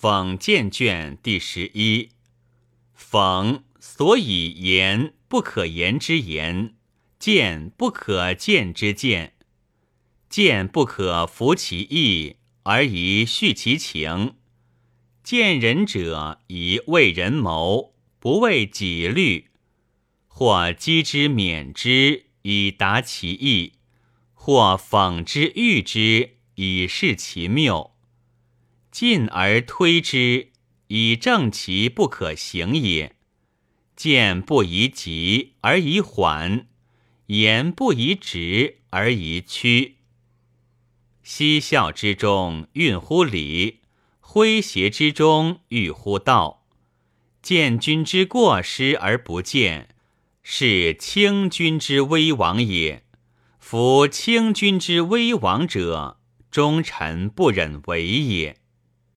讽谏卷第十一。讽所以言不可言之言，谏不可谏之谏，谏不可服其意而以叙其情。见人者以为人谋，不为己虑，或击之免之以达其意，或讽之喻之以示其谬。进而推之，以正其不可行也。见不宜急而宜缓，言不宜直而宜曲。嬉笑之中蕴乎礼，诙谐之中寓乎道。见君之过失而不见，是轻君之威王也。夫轻君之威王者，忠臣不忍为也。